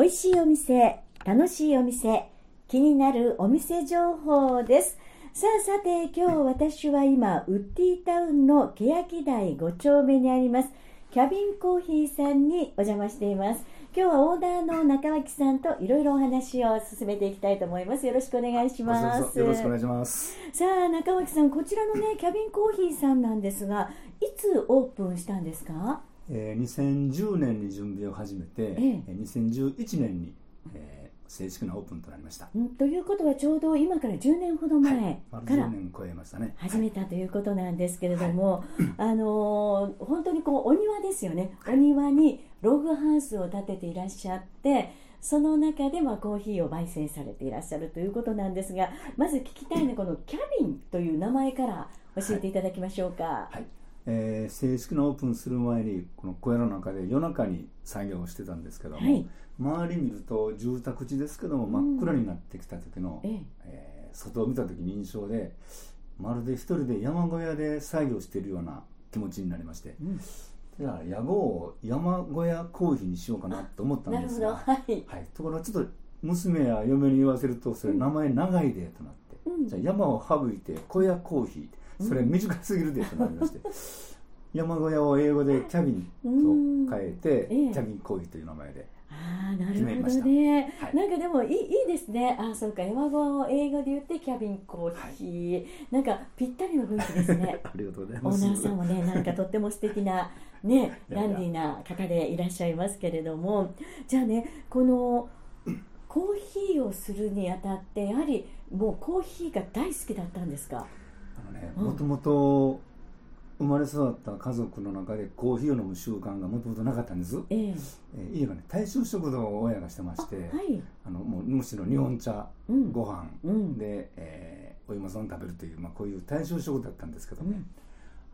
美味しいお店、楽しいお店、気になるお店情報です。さあさて、今日私は今、ウッディタウンの欅台5丁目にあります、キャビンコーヒーさんにお邪魔しています。今日はオーダーの中脇さんといろいろお話を進めていきたいと思います。よろしくお願いします。よろしくお願いします。さあ、中脇さん、こちらのね、キャビンコーヒーさんなんですが、いつオープンしたんですか？えー、2010年に準備を始めて、ええー2011年に、えー正式なオープンとなりました。んということはちょうど今から10年ほど前丸から10年超えましたね。始めたということなんですけれども、あのー本当にこうお庭ですよね、お庭にログハウスを建てていらっしゃってその中でまあコーヒーを焙煎されていらっしゃるということなんですがまず聞きたいのはこのキャビンという名前から教えていただきましょうか。はいえー正式なオープンする前にこの小屋の中で夜中に作業をしてたんですけども、はい。周り見ると住宅地ですけども真っ暗になってきた時の、ええ。えー外を見た時に印象でまるで一人で山小屋で作業しているような気持ちになりましてうん。じゃあ屋号を山小屋コーヒーにしようかなと思ったなんですがはい、はい、ところがちょっと娘や嫁に言わせるとそれ名前長いでとなって、うん。じゃあ山を省いて小屋コーヒーそれ短すぎるでとなりまして、山小屋を英語でキャビンと変えて、ええ。キャビンコーヒーという名前でああな決めました。るほどね、はい。なんかでもいいいいですね。あそうか山小を英語で言ってキャビンコーヒー、なんかぴったりの雰囲気ですね。ありがとうございオます。ーナーさんもねなんかとっても素敵なね いやいや。ダンディーな方でいらっしゃいますけれども。じゃあねこのコーヒーをするにあたってやはりもうコーヒーが大好きだったんですか？あのね。うん。もともと生まれ育った家族の中でコーヒーを飲む習慣がもともとなかったんです、ええ。えー家がね大衆食堂を親がしてまあしてはい。あのもうむしろ日本茶うん。ご飯うん。で、えーお芋さん食べるという、まあ、こういう大衆食だったんですけどね、うん。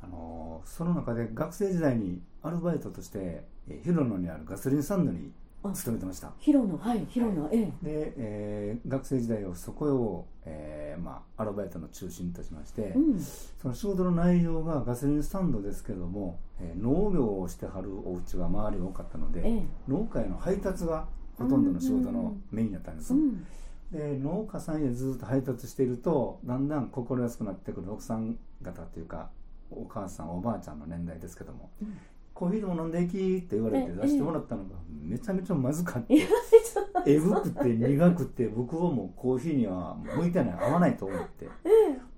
あのーその中で学生時代にアルバイトとして、えー広野にあるガソリンスタンドにあ勤めてました。ヒロのはい。ヒロの、ええ。で、えー学生時代をそこを、えーまあ、アルバイトの中心としまして、うん。その仕事の内容がガソリンスタンドですけども、えー農業をしてはるお家が周り多かったので、ええ。農家への配達がほとんどの仕事のメインだったんです、うん。で農家さんへずっと配達しているとだんだん心安くなってくる奥さん方というかお母さんおばあちゃんの年代ですけども、うんコーヒーでも飲んでいきって言われてえ出してもらったのがめちゃめちゃまずかった。えぐくて苦くて僕はもうコーヒーには向いてない合わないと思って、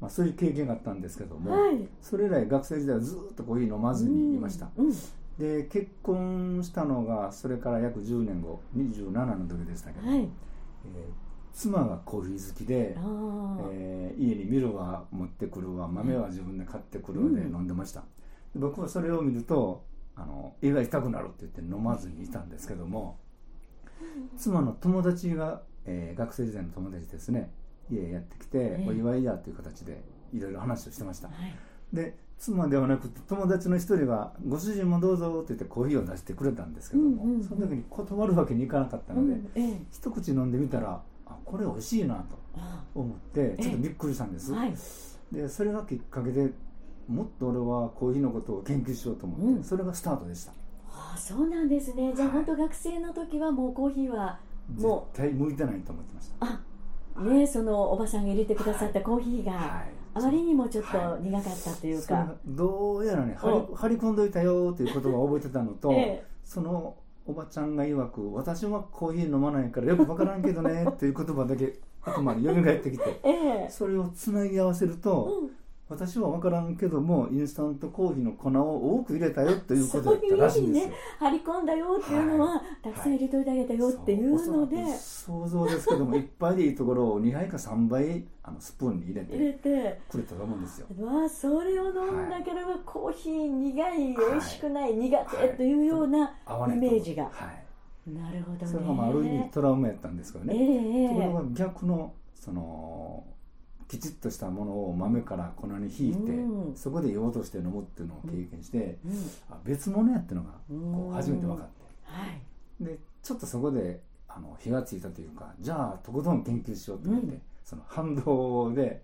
まあ、そういう経験があったんですけども、はい。それ以来学生時代はずっとコーヒー飲まずにいました、うんで結婚したのがそれから約10年後27の時でしたけど、はい。えー妻がコーヒー好きでえー家にミルは持ってくるわ豆は自分で買ってくるわでうん。飲んでました、で僕はそれを見るとあの胃が痛くなるって言って飲まずにいたんですけども妻の友達が、えー学生時代の友達ですね。家へやってきて、ええ。お祝いやという形でいろいろ話をしてました。はい。で妻ではなくて友達の一人が「ご主人もどうぞ」って言ってコーヒーを出してくれたんですけども、うんうんうん。その時に断るわけにいかなかったので、うんええ。一口飲んでみたらあこれ美味しいなとあ。思ってちょっとびっくりしたんです、はい。でそれがきっかけでもっと俺はコーヒーのことを研究しようと思って、うん。それがスタートでした。あそうなんですね。じゃあ、はい本当学生の時はもうコーヒーはも絶対向いてないと思ってました。あねそのおばさんが入れてくださったコーヒーが、はい。あまりにもちょっとはい苦かったというか。それが、どうやらね張おり張り込んどいたよという言葉を覚えてたのと、ええ。そのおばちゃんが曰く私はコーヒー飲まないからよくわからんけどねっていう言葉だけ頭に蘇ってきて ええ。それをつなぎ合わせると、うん私は分からんけどもインスタントコーヒーの粉を多く入れたよということだったらしいんですよ。張り込んだよっていうのは、たくさん入れといてあげたよっていうので、そうおそらく想像ですけども一杯でいいところを2杯か3杯あのスプーンに入れ入れて。てくれたと思うんですよ。わあそれを飲んだければ、コーヒー苦いはい美味しくない、苦手というようなイメージが、はい、なるほどね。それがまあある意味トラウマやったんですけどええね。ええ。ところが逆のそのきちっとしたものを豆から粉にひいて、うん。そこで用として飲むっていうのを経験して、うん。あ別物やっていうのがこうん。う初めて分かって。はい。でちょっとそこであの火がついたというかじゃあとことん研究しようと思って、うん。その反動で、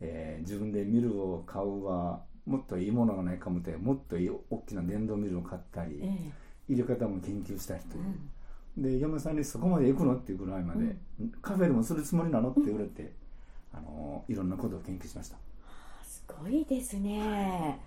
えー自分でミルを買うはもっといいものがないかもってもっといい大きな電動ミルを買ったり、え入れ方も研究したりという、えうん。で嫁さんにそこまで行くの？っていうぐらいまで、カフェでもするつもりなの？って言われて、あのいろんなことを研究しました。すごいですね、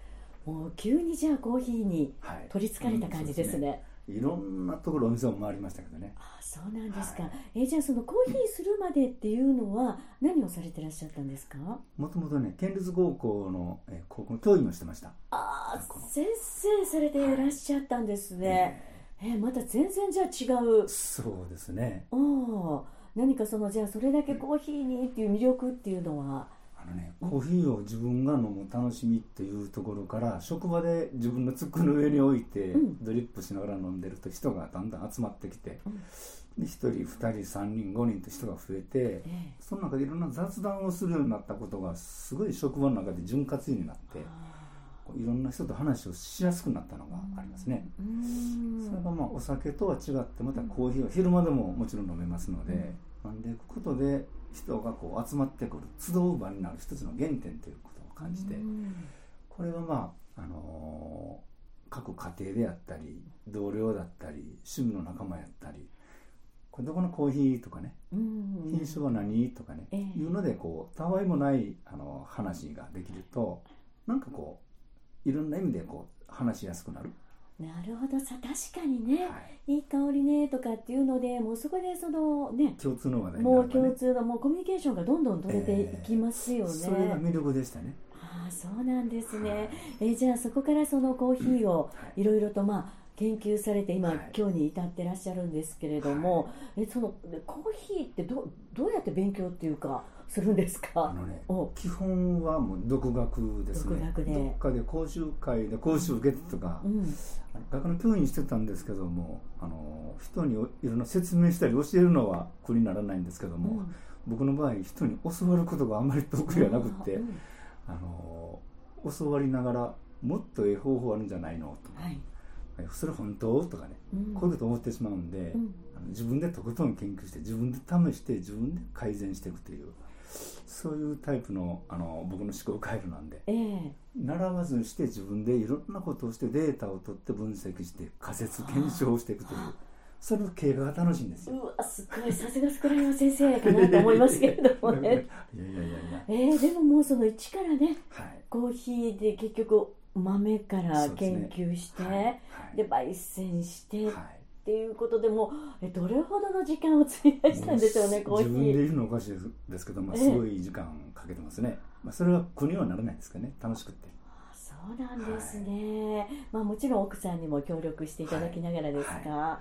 もう急にじゃあコーヒーにはい。取りつかれた感じですね,、いろんなところお店を回りましたけどね。あそうなんですか、はい。えじゃあそのコーヒーするまでっていうのは何をされてらっしゃったんですか？もともとね県立高校の、えー高校の教員をしてました。ああ先生されていらっしゃったんですね、えまた全然じゃあ違う。そうですね。おー何かそのじゃあそれだけコーヒーにっていう魅力っていうのは、あのねコーヒーを自分が飲む楽しみっていうところから職場で自分の机の上に置いて、うん。ドリップしながら飲んでると人がだんだん集まってきて、うん。で1人2人3人5人と人が増えてえその中でいろんな雑談をするようになったことがすごい職場の中で潤滑油になっていろんな人と話をしやすくなったのがありますね。うーん。それがまあお酒とは違ってまたコーヒーは昼間でももちろん飲めますので、飲ん。でいくことで人がこう集まってくる集う場になる一つの原点ということを感じて、うん。これはまあ、あのー各家庭であったり同僚だったり趣味の仲間やったりこれどこのコーヒーとかねうん。品種は何とかね、ええ。いうのでこうたわいもないあの話ができるとなんかこういろんな意味でこう話しやすくなる、なるほど。さ確かにね、はい、いい香りねとかっていうのでもうそこでそのね共通の話題にもう共通のもうコミュニケーションがどんどん取れていきますよね、それが魅力でしたね。ああそうなんですね、はい。えーじゃあそこからそのコーヒーをはい。いろいろとまあ研究されて今、はい。今日に至ってらっしゃるんですけれども、えそのでコーヒーってどどうやって勉強っていうかするんですか？あのねお。基本はもう独学ですね。独学で。どっかで講習会で講習受けてとか、うん。あの学の教員してたんですけどもあの人にいろんな説明したり教えるのは苦にならないんですけども、うん。僕の場合人に教わることがあんまり得意じゃなくって、うん。あの教わりながらもっとええ方法あるんじゃないのとか、はい。えそれ本当？とかね、うん。こういうこと思ってしまうんで、うん。自分でとことん研究して自分で試して自分で改善していくというそういうタイプのあの僕の思考回路なんで。ええ。習わずにして自分でいろんなことをしてデータを取って分析して仮説検証していくというそれの経過が楽しいんですよ。うわすごいさすがスクライマー先生かなと思いますけれども いやいやねいやいやいや。えー、でももうその一からねはい。コーヒーで結局豆から研究して、はい。はい。で焙煎して、はいっていうことでもえどれほどの時間を費やしたんでしょうねコーヒ自分でー言うのおかしいです。けど、まあ、ええ。すごい時間かけてますね、まあ、それは苦にはならないですけどね。楽しくって。あそうなんですね、まあもちろん奥さんにも協力していただきながらですが、は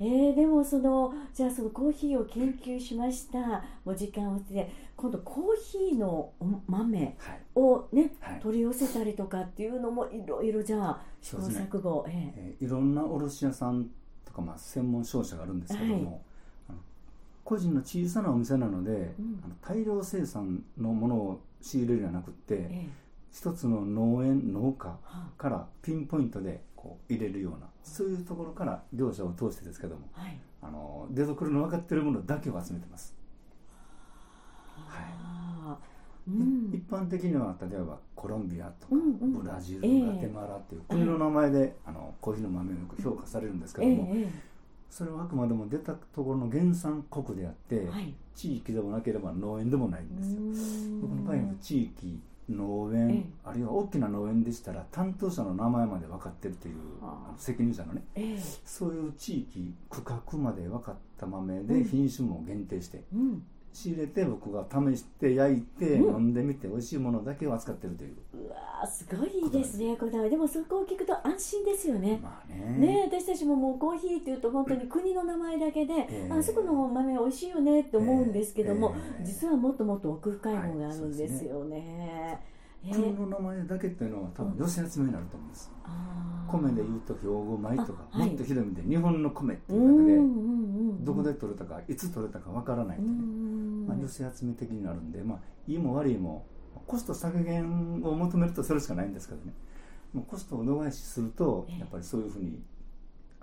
い。えーでもそのじゃあそのコーヒーを研究しました。もう時間をして今度コーヒーの豆はい。をねはい。取り寄せたりとかっていうのもいろいろじゃあ試行錯誤、え。えーいろんな卸屋さんとか、まあ、専門商社があるんですけども、はい。個人の小さなお店なので、うん。あの大量生産のものを仕入れるんじゃなくって、ええ。一つの農園農家はからピンポイントでこう入れるようなそういうところから業者を通してですけどもはい。あの出所の分かってるものだけを集めてます、あ。ーうん。一般的には例えばコロンビアとか、うんうん。ブラジル、ええ。ガテマラっていう国の名前で、あのコーヒーの豆をよく評価されるんですけえども、えそれはあくまでも出たところの原産国であって、地域でもなければ農園でもないんですよ。僕の場合は地域農園、ええ。あるいは大きな農園でしたら担当者の名前まで分かってるという責任者のねええ。そういう地域区画まで分かった豆うん。で品種も限定してうん仕入れて僕が試して焼いてうん。飲んでみて美味しいものだけを扱ってるという、うわーすごいですね。こだわりでもそこを聞くと安心ですよね。まあね。ね私たちももうコーヒーっていうと本当に国の名前だけで、ええ。あそこの豆美味しいよねって思うんですけども、ええ。実はもっともっと奥深いものがあるんはい。ですよね。ええ国の名前だけっていうのは多分寄せ集めになると思うんです、米で言うと兵庫米とか、もっとひどい意味で日本の米ってういうんだけで、どこで取れたかいつ取れたかわからないとうね、んまあ、寄せ集め的になるんで、まあ、いいも悪いもコスト削減を求めるとそれしかないんですけどね。もうコストを度外視するとええ。やっぱりそういうふうに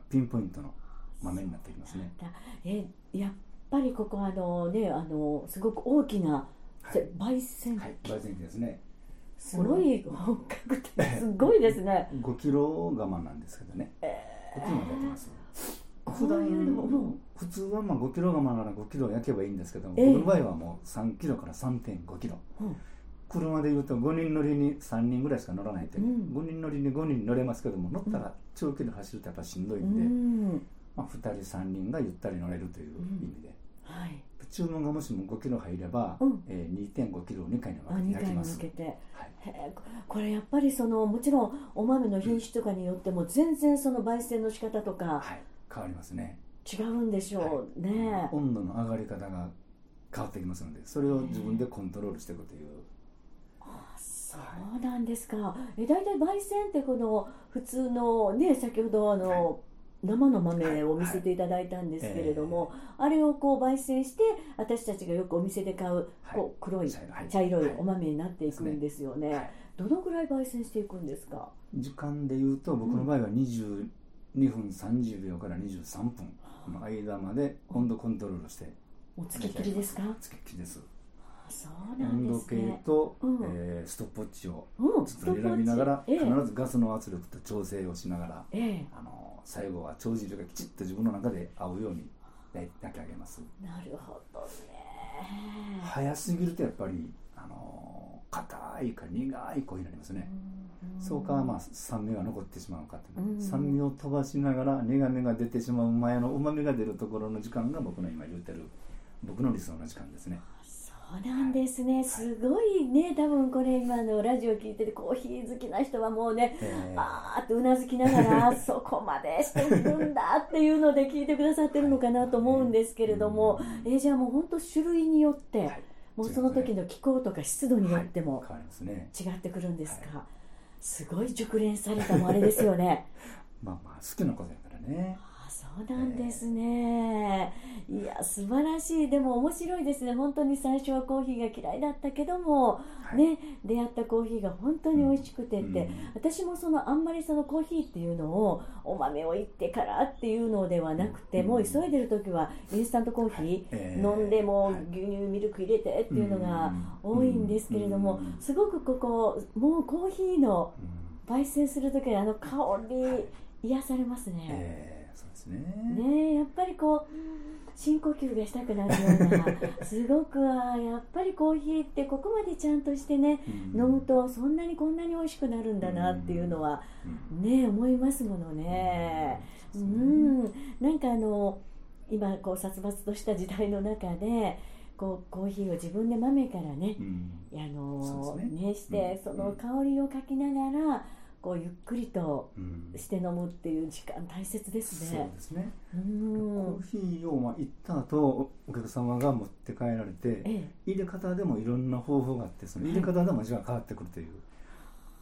ピンポイントの豆になってきますね。だ。えやっぱりここあのねあのすごく大きな、はい。焙煎機、はい焙煎機ですねすごい本格的すごいですね。5キロ釜なんですけどね。え5キロまでやってます。5普段こういうのうん。普通はまあ5キロ釜なら5キロ焼けばいいんですけども、ええ。僕の場合はもう3キロから3.5キロ。うん。車でいうと5人乗りに3人ぐらいしか乗らないという、うん。5人乗りに5人乗れますけども乗ったら長距離走るとやっぱしんどいんで、うん。まあ、2人3人がゆったり乗れるという意味で、はい。注文がもしも5キロ入れば、うん。えー2.5キロを2回にあ2分けて焼きます向けてはい。ここれやっぱりそのもちろんお豆の品種とかによっても全然その焙煎の仕方とかはい、変わりますね。違うんでしょうね、温度の上がり方が変わってきますのでそれを自分でコントロールしていくという、そうなんですか。え大体焙煎ってこの普通のね先ほどあの、生の豆を見せていただいたんですけれども、あれをこう焙煎して私たちがよくお店で買うこう黒い茶色はい。お豆になっていくんですよね、はい。どのぐらい焙煎していくんですか？時間でいうと僕の場合は22分30秒から23分の間まで温度コントロールして。もうつきっきりですか？つきっきりです。あそうなん温度計ですねと、うん。えーストップウォッチをうん。ずっと選びながらええ。必ずガスの圧力と調整をしながらええ。あの最後は帳尻がきちっと自分の中で合うように焼き上げます。なるほどね。早すぎるとやっぱりあの硬いか苦いコーヒーになりますね。そうかまあ酸味が残ってしまうかううん酸味を飛ばしながら苦味が出てしまう前のうまみが出るところの時間が僕の今言ってる僕の理想の時間ですねそうなんですね、すごいね、多分これ今のラジオ聞いててコーヒー好きな人はもうね、えーあーってうなずきながら そこまでしてるんだっていうので聞いてくださってるのかなと思うんですけれども、えーじゃあもう本当種類によって、はい。もうその時の気候とか湿度によっても違ってくるんですか、すごい熟練されたもあれですよね。まあまあ好きなことやからね。あそうなんですね、いや素晴らしい。でも面白いですね。本当に最初はコーヒーが嫌いだったけども、はい。ね出会ったコーヒーが本当に美味しくてって、うん。私もそのあんまりそのコーヒーっていうのをお豆をいってからっていうのではなくて、うん。もう急いでる時はインスタントコーヒー、えー飲んでもはい。牛乳ミルク入れてっていうのが多いんですけれども、うん。すごくここもうコーヒーのうん。焙煎する時のあの香り、はい。癒されますね。えーですね。ねえやっぱりこう深呼吸がしたくなるようなすごくあやっぱりコーヒーってここまでちゃんとしてね、うん。飲むとそんなにこんなに美味しくなるんだなっていうのはうん。ね思いますものね。うそうん、なんかあの今こう殺伐とした時代の中でこうコーヒーを自分で豆からねう、ん。あのね。ねしてうん。その香りをかきながらこうゆっくりとうん。して飲むっていう時間大切ですそうね。ですね。うコんーヒーをまあ行った後お客様が持って帰られてええ。入れ方でもいろんな方法があってその入れ方でも味が変わってくるという、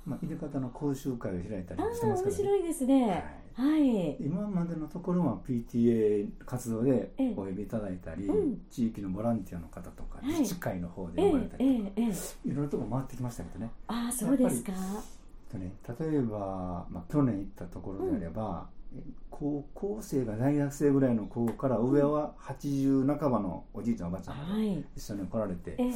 まあ、入れ方の講習会を開いたりしてますけど、ね白いですね。はい。今までのところは PTA 活動でええ。お呼びいただいたり、うん。地域のボランティアの方とかはい。自治会の方でえ呼ばれたえりとか、ええええ。いろんなとこ回ってきましたけどね。ああそうですか。とね例えば、まあ、去年行ったところであれば、え高校生が大学生ぐらいの子から上は80半ばのおじいちゃんおばあちゃんがはい。一緒に来られて、ええ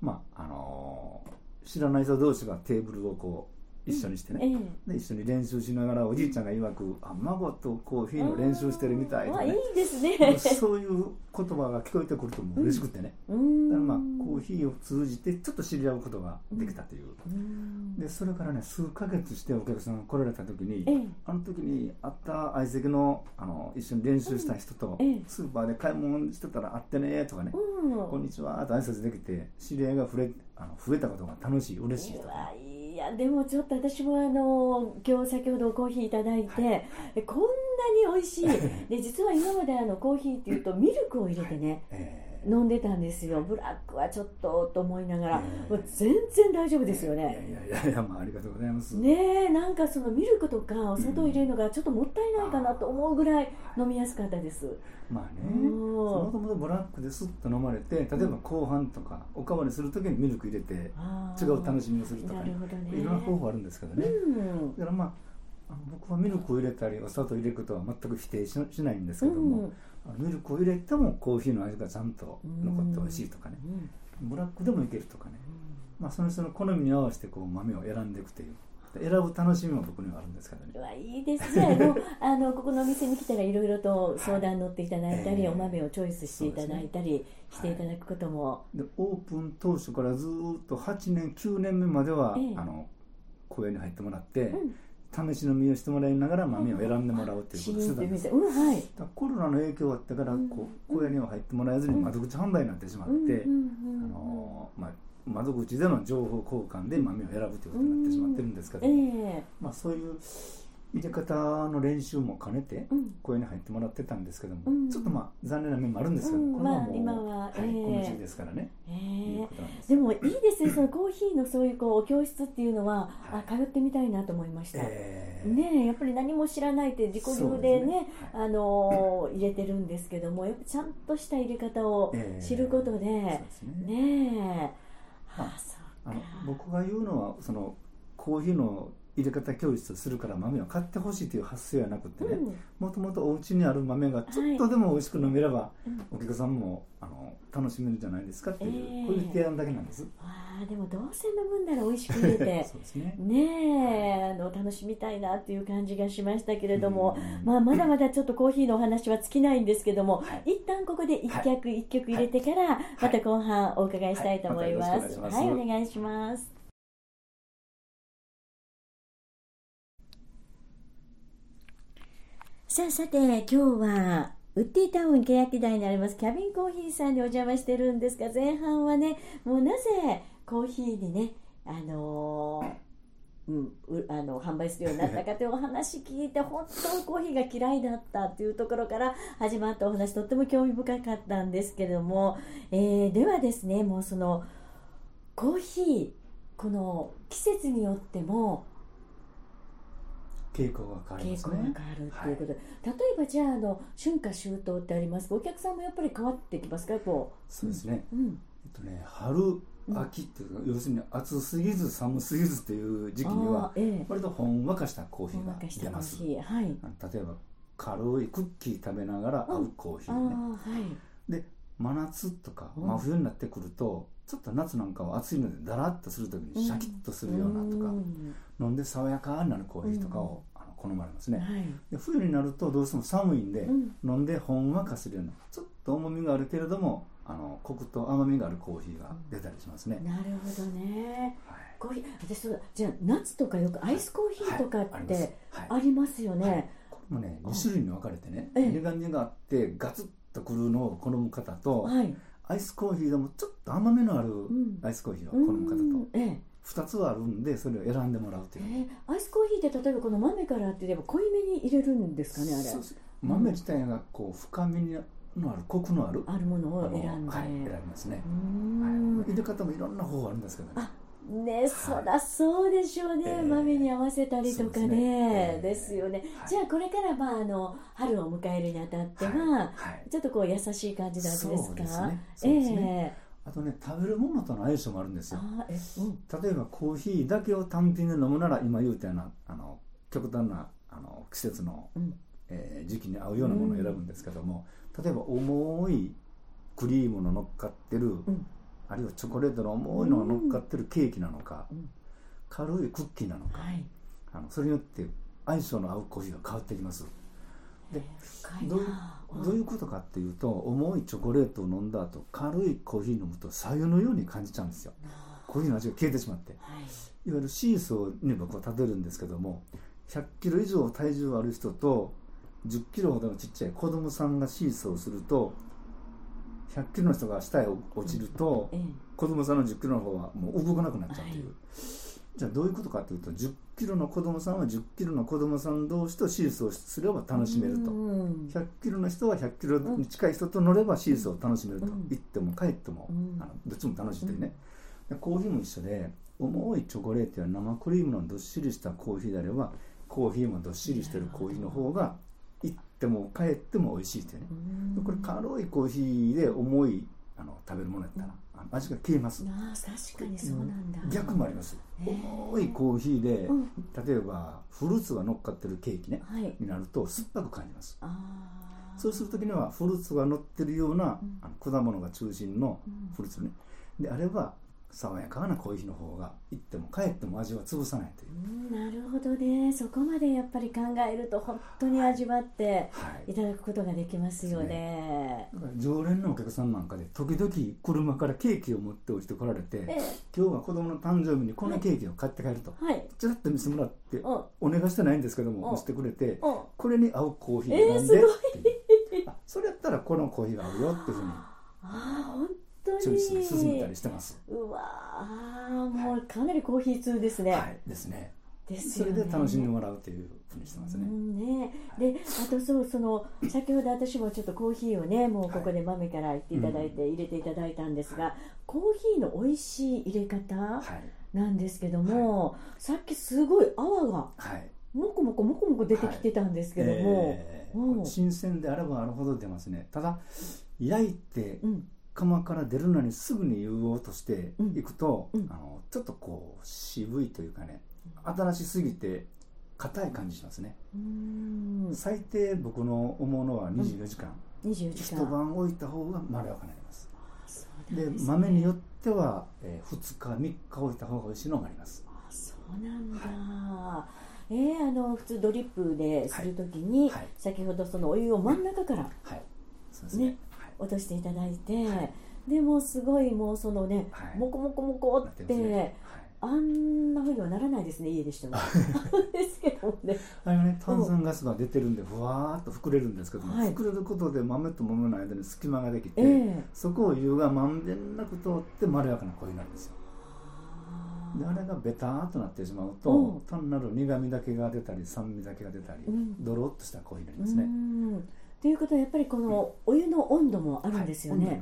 まああのー知らない人同士がテーブルをこう一緒にしてね、ええ。で一緒に練習しながらおじいちゃんが曰く「あ孫とコーヒーの練習してるみたい」とかねいですね。そういう言葉が聞こえてくるともう嬉しくてね、うーん。だからまあコーヒーを通じてちょっと知り合うことができたという、うーんでそれからね数ヶ月してお客さんが来られた時に、ええ。あの時に会った相席のあの一緒に練習した人と、ええスーパーで買い物してたら会ってねとかね、うん。こんにちはと挨拶できて知り合いが増えあの増えたことが楽しい嬉しいとかうわいやでもちょっと私もあの今日先ほどコーヒーいただいて、えこんなに美味しい。で実は今まであのコーヒーっていうとミルクを入れてねええ飲んでたんですよ。ブラックはちょっとと思いながら、ええ。もう全然大丈夫ですよね、いやいやいやまあ、ありがとうございます。ねえなんかそのミルクとかお砂糖入れるのがちょっともったいないかなと思うぐらい飲みやすかったです、まあね、うん。もともとブラックですっと飲まれて、例えば後半とかおかわりするときにミルク入れてあ違う楽しみをするとかね。なるほどね。いろんな方法あるんですけどね。うん。だからまあ僕はミルクを入れたりお砂糖を入れることは全く否定ししないんですけども、うんミルクを入れてもコーヒーの味がちゃんと残って美味しいとかね、うん。ブラックでもいけるとかね、まあ、その人の好みに合わせてこう豆を選んでいくという。選ぶ楽しみも僕にはあるんですけどね。うわいいですじゃあもう あのここのお店に来たらいろいろと相談乗っていただいたり、ええ。お豆をチョイスしていただいたりしていただくことも、でオープン当初からずーっと8年9年目までは、ええ。あの公園に入ってもらって、うん試し飲みをしてもらいながら豆を選んでもらうっていうシことをしてたんです。うんはいコロナの影響があってからうん。こう公園には入ってもらえずにうん。窓口販売になってしまって、窓口での情報交換で豆を選ぶということになってしまってるんですけど、ええ。まあ、そういう入れ方の練習も兼ねてうん。公園に入ってもらってたんですけども、うん。ちょっとまあ残念な面もあるんですけど、うん。これはもう、まあ今ははいええ。この時期ですからね、えいうえことなんでもいいですねそのコーヒーのそういうこう教室っていうのは、はい。あ通ってみたいなと思いました、えーねえやっぱり何も知らないって自己流でねすね。はい。あのー入れてるんですけどもやっぱちゃんとした入れ方をえー知ることで、そうですね。ねえ。まああそうあのか僕が言うのはそのコーヒーの入れ方教室をするから豆を買ってほしいという発想はなくてね。うん。もともとお家にある豆がちょっとでも美味しく飲めれば、うん。お客さんもあの楽しめるんじゃないですかっていう、ええ。こういう提案だけなんです。あーでもどうせ飲むんなら美味しく入れて。そうですね。ねえあの楽しみたいなっていう感じがしましたけれども、うんまあ、まだまだちょっとコーヒーのお話は尽きないんですけども、はい。一旦ここで一は曲一曲入れてから、また後半お伺いしたいと思いますはい、お願いします。さあさて今日はウッディタウン欅台にあります。キャビンコーヒーさんにお邪魔してるんですが前半はねもうなぜコーヒーにねあのーうん、あの販売するようになったかというお話聞いて本当コーヒーが嫌いだったというところから始まったお話とっても興味深かったんですけれども、えーではですねもうそのコーヒーこの季節によっても傾向が変わり傾向がますね変わるということで、例えばじゃああの春夏秋冬ってあります？がお客さんもやっぱり変わってきますか？こそうですね、う、うん、えっとね春秋っていうか、要するに暑すぎず寒すぎずっていう時期にはええ。割とほんわかしたコーヒほんわーがかしたコー出ます。ヒーはい例えば軽いクッキー食べながら合うコーヒーね、はい。で真夏とかうん。真冬になってくるとちょっと夏なんかは暑いのでだらっとする時にシャキッとするようなとか、うん。飲んで爽やかになるコーヒーとかを、好まれますね、はい。で冬になるとどうしても寒いんで、うん。飲んでほんわかするようなちょっと重みがあるけれどもあのコクと甘みがあるコーヒーが出たりしますね、なるほどね。はい。コーヒー私そうだじゃあ夏とかよくアイスコーヒーとかってはいあります。よね、これもね2種類に分かれてねええ。苦味があってガツッとくるのを好む方と、はい。アイスコーヒーでもちょっと甘みのあるん。アイスコーヒーを好む方と、うん。ええ2つあるんでそれを選んでもらうとえいう、ーアイスコーヒーって例えばこの豆からって言えば濃いめに入れるんですかねあれ。豆自体がこう深みのあるコクのあるあるものを選んで、はい、選びますね。はい、入れ方もいろんな方法あるんですけどね。あねそらそうでしょうね、ええ豆に合わせたりとかね。ねええですよね、はい。じゃあこれからまああの春を迎えるにあたっては、はい。ちょっとこう優しい感じなんですか？そうですね。そうですね。ええあとね食べるものとの相性もあるんですよ。例えばコーヒーだけを単品で飲むなら今言うたようなあの極端なあの季節の、うん。えー時期に合うようなものを選ぶんですけども、例えば重いクリームの乗っかってる、うん。あるいはチョコレートの重いのが乗っかってるケーキなのか、うん。軽いクッキーなのか、はい。あのそれによって相性の合うコーヒーが変わってきますでどういうなどういうことかっていうと重いチョコレートを飲んだ後軽いコーヒー飲むと白湯のように感じちゃうんですよ。コーヒーの味が消えてしまって。はい。いわゆるシーソーに僕は立てるんですけども100キロ以上体重ある人と10キロほどのちっちゃい子供さんがシーソーをすると100キロの人が下へ落ちると、ええ。子供さんの10キロの方はもう動かなくなっちゃうという、はいじゃあどういうことかというと10キロの子供さんは10キロの子供さん同士とシーソーすれば楽しめると。うん100キロの人は100キロに近い人と乗ればシーソーを楽しめると、うん。行っても帰っても、うん。あのどっちも楽しいというね、でコーヒーも一緒で重いチョコレートや生クリームのどっしりしたコーヒーであればコーヒーもどっしりしてるコーヒーの方が行っても帰っても美味しいというね、うん。これ軽いコーヒーで重いあの食べるものやったら、味が消えます、あー確かにそうなんだ。逆もあります。重いコーヒーで、うん。例えばフルーツが乗っかってるケーキねはい。になると酸っぱく感じます。そうするときにはフルーツが乗ってるような、うん。あの果物が中心のうん。フルーツね。であれば爽やかなコーヒーの方が行っても帰っても味は潰さないという。う、んなるほどね。そこまでやっぱり考えると本当に味わってはい。いただくことができますよね。だから常連のお客さんなんかで時々車からケーキを持って落ちてこられてえ今日は子供の誕生日にこのケーキを買って帰るとえはい。ちらっと見せてもらってお。お願いしてないんですけどもお。見せてくれてお。これに合うコーヒーえーを飲んでっていう。あそれやったらこのコーヒーが合うよっていうふうに。ああ本当に進めたりしてます。うわあもうかなりコーヒー通ですね。はいですね。ですよね。それで楽しんでもらうというふうにしてますね。うんね、であとそうその先ほど私もちょっとコーヒーをねもうここで豆から言っていただいて、入れていただいたんですが、コーヒーの美味しい入れ方はいなんですけども、さっきすごい泡がはい。もこもこもこもこ出てきてたんですけども、新鮮であればあるほど出ますね。ただ焼いてうん釜から出るのにすぐに湯を落としていくと、うん。うんあのちょっとこう渋いというかね新しすぎて硬い感じしますね。うん。最低僕の思うのは24時間、24時一間晩置いた方がまろやかになります。でね。豆によっては、えー、2日3日置いた方が美味しいのがあります。あそうなんだ、えーあの普通ドリップでするときに、はい。先ほどそのお湯を真ん中からはい。そうですね。ね。はい落としていただいて、はい。でもすごいもうそのね、はい。もこもこもこなってね。はい。あんなふうにはならないですね家でしても。ですけどもね。あれはね炭酸ガスが出てるんでふわーっと膨れるんですけども、はい。膨れることで豆と豆の間に隙間ができて、ええ。そこを湯がまんべんなく通ってまろやかな声になるんですよ。であれがベターっとなってしまうと、うん。単なる苦味だけが出たり酸味だけが出たり、うん。ドロッとした声になりうますね、んということはやっぱりこのお湯の温度もあるんですよはい温度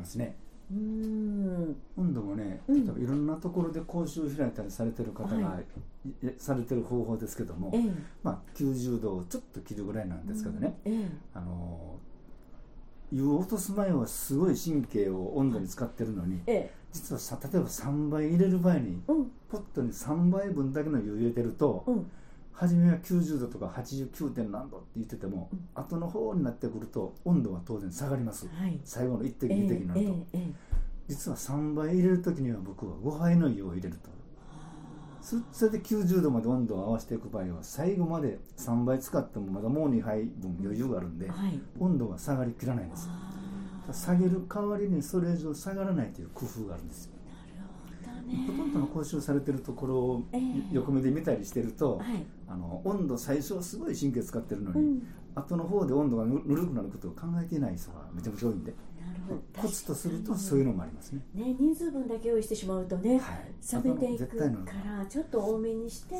温度もねうん例えばいろんなところで講習を開いたりされてる方が、はい。されてる方法ですけども、ええ。まあ、90度をちょっと切るぐらいなんですけどね、ええ。あの湯を落とす前はすごい神経を温度に使ってるのにええ。実はさ例えば3倍入れる場合にうん。ポットに3倍分だけの湯を入れてると、うん初めは90度とか 89. 点何度って言ってても、うん。後の方になってくると温度は当然下がります。はい。最後の一滴ええ二滴になると、ええええ実は3倍入れる時には僕は5杯の湯を入れると。そそれで90度まで温度を合わせていく場合は最後まで3倍使ってもまだもう2杯分余裕があるんで、はい。温度が下がりきらないんです。下げる代わりにそれ以上下がらないという工夫があるんですよほとんどの講習されてるところをええ。横目で見たりしてると、はい。あの温度最初はすごい神経使ってるのに、うん。後の方で温度がぬぬるくなることを考えていない人がめちゃくちゃ多いんでコツとするとそういうのもありますね。ね人数分だけ用意してしまうとね、はい。冷めていくからちょっと多めにして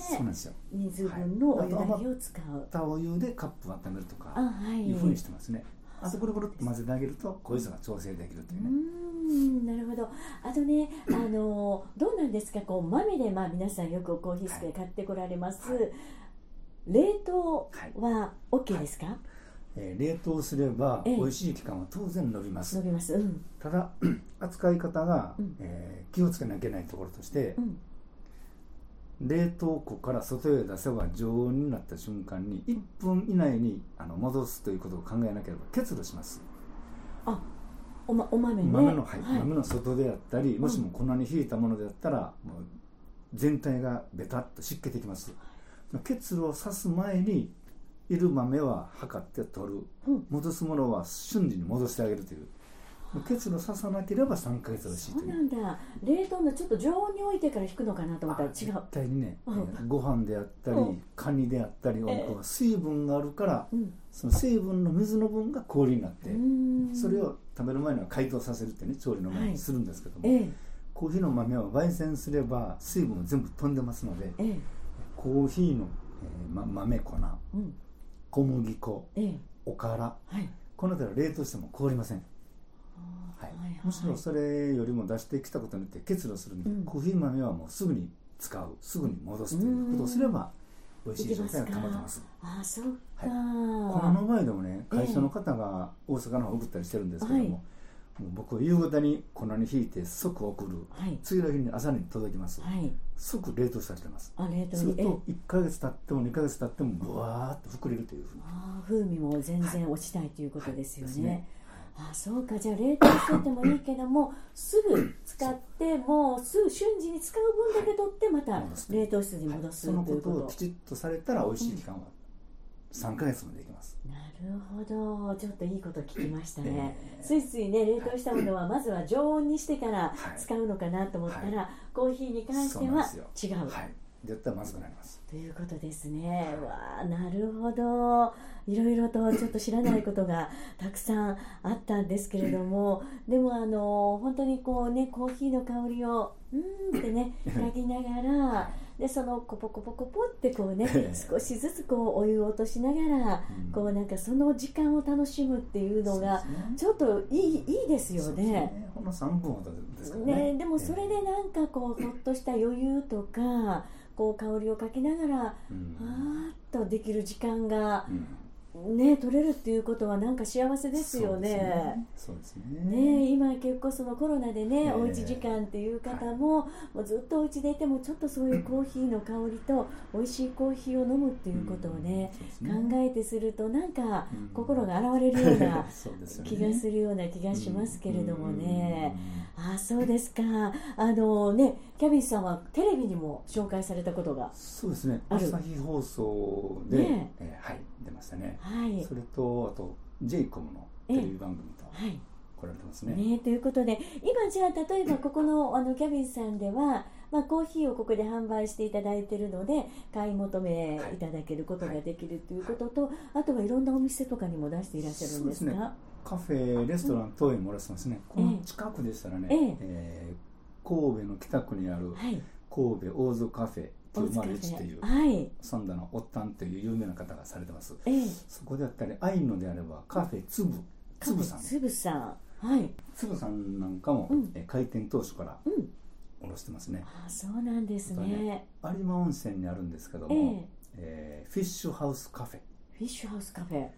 人数分のお湯だけを使う、たお湯でカップを温めるとかあはい。いうふうにしてますね。あとこれこれ混ぜてあげると濃いさが調整できるというね、うーんなるほど。あとねあのどうなんですか？こう豆でまあ皆さんよくコーヒースで買ってこられます、はい。冷凍は OK ですか、えー冷凍すればええ。美味しい期間は当然伸びます、伸びます。うん。ただ 扱い方が、うん。えー気をつけなきゃいけないところとしてう、ん。冷凍庫から外へ出せば常温になった瞬間に1分以内にあの戻すということを考えなければ結露します。あお,、ま、お豆ね。豆の,、はいはい。豆の外であったりもしも粉にひいたものであったら、もう全体がベタっと湿気てきます。結露をさす前にいる豆は測って取る。うん。戻すものは瞬時に戻してあげるという。結露ささなければ3ヶ月美味しいそう。うなんだ。冷凍のちょっと常温に置いてから引くのかなと思ったら違絶う対にね、うん。えーご飯であったり、うん。カニであったり、おええ。肉は水分があるからうん。その水分の水の分が氷になって、それを食べる前には解凍させるってね調理の前はい。にするんですけども、ええ。コーヒーの豆は焙煎すれば水分が全部飛んでますのでええ。コーヒーの、えーま、豆粉うん。小麦粉ええ。おからはい。この辺りは冷凍しても凍りません、はい。はいはい。むしろそれよりも出してきたことによって結露するんで、うん。コーヒー豆はもうすぐに使うすぐに戻すということをすれば美味しい状態が保てます。ああそうか、この前でもね会社の方が大阪の方送ったりしてるんですけども,、はいもう僕は夕方に粉にひいて即送るはい。次の日に朝に届きます、はい。即冷凍されてます。あ冷凍すると1ヶ月経っても2ヶ月経ってもブワーっと膨れるというふうに。あー風味も全然落ちないということですよね,、はいあーそうかじゃあ冷凍しててもいいけどもすぐ使使ってもうすぐ瞬時に使う分だけ取ってまた冷凍室に戻すそのということ。ことをきちっとされたら美味しい期間は3ヶ月もできます、なるほど。ちょっといいこと聞きましたね、えーついついね冷凍したものはまずは常温にしてからはい。使うのかなと思ったら、はコーヒーに関しては違う。はい。絶対まずくなります。ということですね。わあ、なるほど。いろいろとちょっと知らないことがたくさんあったんですけれども、でもあの本当にこうねコーヒーの香りをうーんってね嗅ぎながら、でそのコポコポコポってこうねええ。少しずつこうお湯を落としながら、うん。こうなんかその時間を楽しむっていうのがちょっといいいいですよね。ほんの3分ほどですからね。ね、でもそれでなんかこうほっとした余裕とかこう香りをかけながらうん。あーっとできる時間がうんね取れるっていうことはなんか幸せですよね。そうですね。ね今結構そのコロナでね、ええ。おうち時間っていう方も,、もうずっとお家でいてもちょっとそういうコーヒーの香りと美味しいコーヒーを飲むっていうことをね、うん考えてするとなんかうん。心が洗われるような 気がするような気がしますけれどもね。うん。あそうですか。あのねキャビンさんはテレビにも紹介されたことがそうですね。朝日放送で、ね。えーはい出ましたねはい。それとあと j イコムのテレビ番組とはい。来られてますね。ね、ということで今じゃあ例えばここのあのキャビンさんでは、まあ、コーヒーをここで販売していただいているので買い求めい。ただけることができるということと、あとはいろんなお店とかにも出していらっしゃるんですか？カフェレストラン等にもらってますね、この近くでしたらね、ええ。えー神戸の北区にあるはい。神戸大津カフェ大塚901っていうはい。サンダのおったんという有名な方がされてます。ええ。そこであったり愛のであればカフェつぶつぶさん。つぶさん。はい。つぶさんなんかも、うん。えー開店当初からうん。おろしてますね。あそうなんですね。有馬温泉にあるんですけども、ええ。えーフィッシュハウスカフェ。フィッシュハウスカフェ。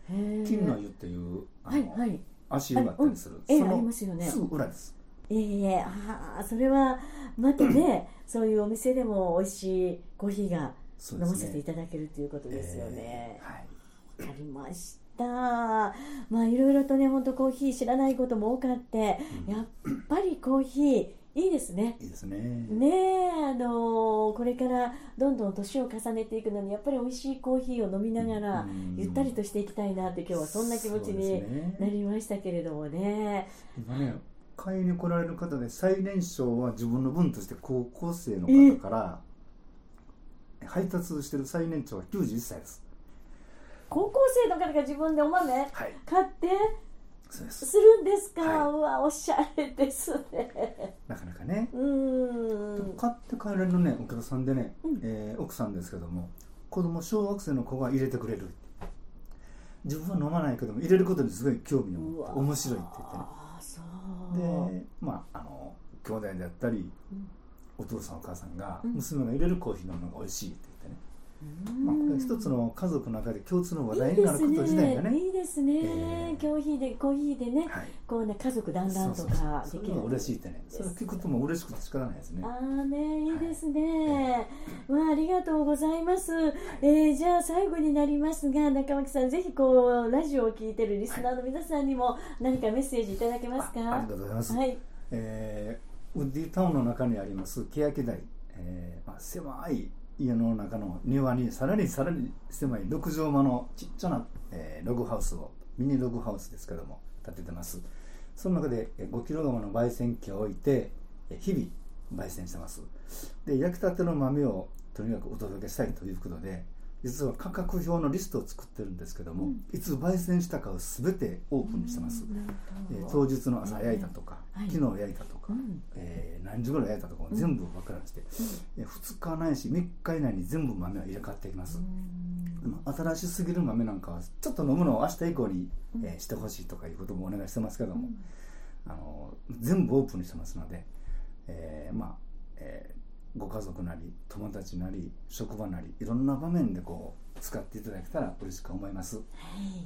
金の湯っていうあの、はいはい。足湯があったりする、ええそのありますよね。すぐ裏です。いえいえああそれはまたね。そういうお店でも美味しいコーヒーが飲ませていただけるということですよねえ。ーはいわ、かりました。まあいろいろとね本当コーヒー知らないことも多かって、うんやっぱりコーヒーいいですね。いいですねねえあのこれからどんどん年を重ねていくのにやっぱり美味しいコーヒーを飲みながらうんゆったりとしていきたいなって今日はそんな気持ちになりましたけれどもね。今ね買いに来られる方で最年少は自分の分として高校生の方から配達してる最年長は91歳です。高校生の方が自分でお豆はい。買ってそうです。するんですか、はい。うわおしゃれですね。なかなかね。うーん。買って帰られるねお客さんでね、うん。えー奥さんですけども子供小学生の子が入れてくれる自分は飲まないけども入れることにすごい興味を持って面白いって言ってね。あーそう。でまああの兄弟であったりうんお父さんお母さんがうん。娘が入れるコーヒー飲むのが美味しいって言ってね、うん。まあ、これ一つの家族の中で共通の話題になること自体がね。ねいいですね、えーコーヒーでコーヒーでねはい。こうね家族団らんとそうそうかできる。そう嬉しいってね。それを聞くともう嬉しくて仕方ないですね。ああねいいですね、まあありがとうございます、えーじゃあ最後になりますが中脇さんぜひこうラジオを聞いてるリスナーの皆さんにも何かメッセージいただけますか？あありがとうございます、はい。えーウッディタウンの中にあります欅台、えーまあ、狭い家の中の庭にさらにさらに狭い6畳間のちっちゃな、えーログハウスをミニログハウスですけども建ててます。その中で5キロ釜の焙煎機を置いて日々焙煎してます。で焼きたての豆をとにかくお届けしたいということで実は価格表のリストを作ってるんですけども、うん。いつ焙煎したかを全てオープンにしてます、うんえー当日の朝焼いたとか、はい。昨日焼いたとか、うん。えー何時頃焼いたとかも全部分からして、え2日ないし3日以内に全部豆は入れ替わっていきます、新しすぎる豆なんかはちょっと飲むのを明日以降に、えーしてほしいとかいうこともお願いしてますけども、あの全部オープンにしてますので、えーまあ、えーご家族なり友達なり職場なりいろんな場面でこう使っていただけたら嬉しく思います。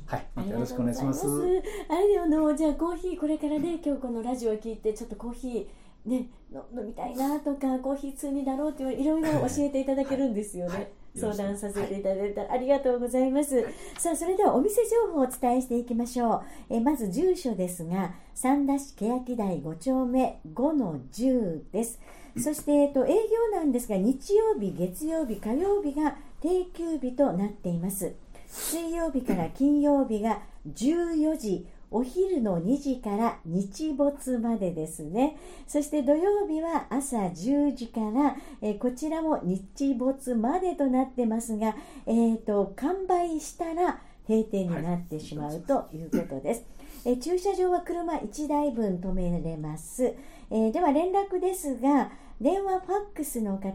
はい。またよろしくお願いします。あれあのじゃあコーヒーこれからね今日このラジオを聞いてちょっとコーヒーねの飲みたいなとかコーヒー通になろうっていういろいろ教えていただけるんですよね。相談させていただいたら、ありがとうございます、はい。さあそれではお店情報をお伝えしていきましょう。えまず住所ですが三田市欅台5丁目5の10ですそして、えっと、営業なんですが日曜日月曜日火曜日が定休日となっています。水曜日から金曜日が14時お昼の2時から日没までですね。そして土曜日は朝10時から、えこちらも日没までとなってますが、えー、と完売したら閉店になってしまうということです、えー駐車場は車1台分止めれます、えーでは連絡ですが電話ファックスの方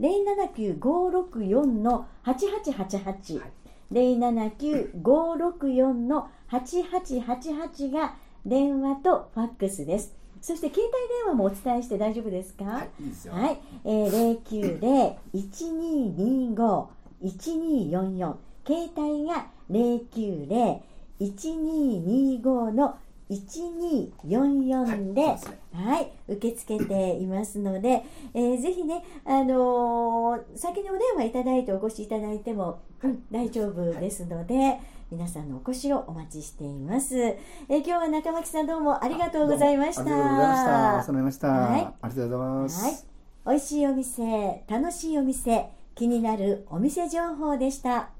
079-564の8888、はい。079-564の8888が電話とファックスです。そして携帯電話もお伝えして大丈夫ですか？はいいいはい、えー、090-1225-1244携帯が090-1225の1244で、ははい受け付けていますので、えーぜひね、あのー先にお電話いただいてお越しいただいても、うん、大丈夫ですので、皆さんのお越しをお待ちしています。えー今日は中巻さんどうもありがとうございました。ありがとうございました。お世話になりました。はいありがとうございます。はい。美味しいお店、楽しいお店、気になるお店情報でした。